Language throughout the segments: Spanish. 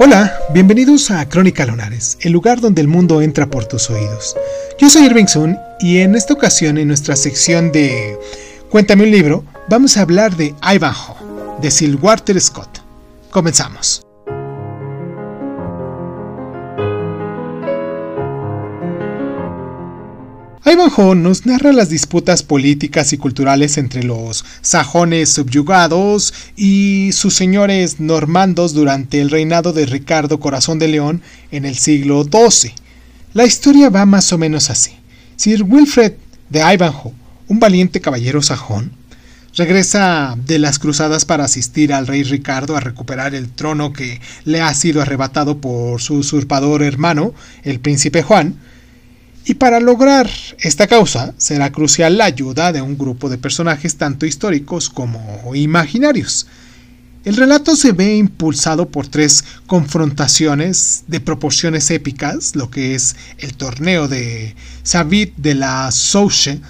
Hola, bienvenidos a Crónica Lunares, el lugar donde el mundo entra por tus oídos. Yo soy Irving Sun y en esta ocasión en nuestra sección de Cuéntame un libro, vamos a hablar de Ivanhoe, de Sir Walter Scott. Comenzamos. Ivanhoe nos narra las disputas políticas y culturales entre los sajones subyugados y sus señores normandos durante el reinado de Ricardo Corazón de León en el siglo XII. La historia va más o menos así. Sir Wilfred de Ivanhoe, un valiente caballero sajón, regresa de las cruzadas para asistir al rey Ricardo a recuperar el trono que le ha sido arrebatado por su usurpador hermano, el príncipe Juan, y para lograr esta causa será crucial la ayuda de un grupo de personajes tanto históricos como imaginarios. El relato se ve impulsado por tres confrontaciones de proporciones épicas, lo que es el torneo de Savit de la Souche,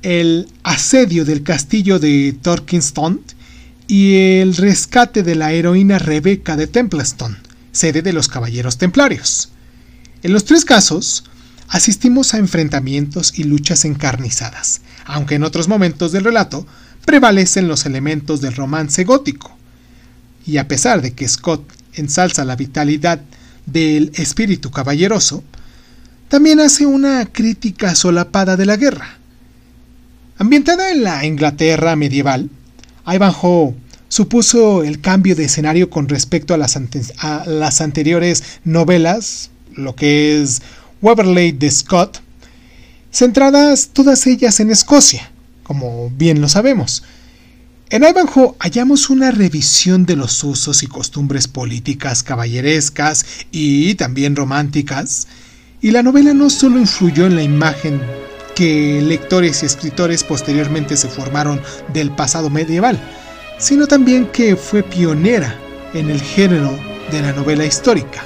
el asedio del castillo de Torkinston y el rescate de la heroína Rebecca de Templeston, sede de los Caballeros Templarios. En los tres casos, asistimos a enfrentamientos y luchas encarnizadas, aunque en otros momentos del relato prevalecen los elementos del romance gótico. Y a pesar de que Scott ensalza la vitalidad del espíritu caballeroso, también hace una crítica solapada de la guerra. Ambientada en la Inglaterra medieval, Ivanhoe supuso el cambio de escenario con respecto a las, a las anteriores novelas, lo que es Waverley de Scott, centradas todas ellas en Escocia, como bien lo sabemos. En Ivanhoe hallamos una revisión de los usos y costumbres políticas caballerescas y también románticas, y la novela no solo influyó en la imagen que lectores y escritores posteriormente se formaron del pasado medieval, sino también que fue pionera en el género de la novela histórica.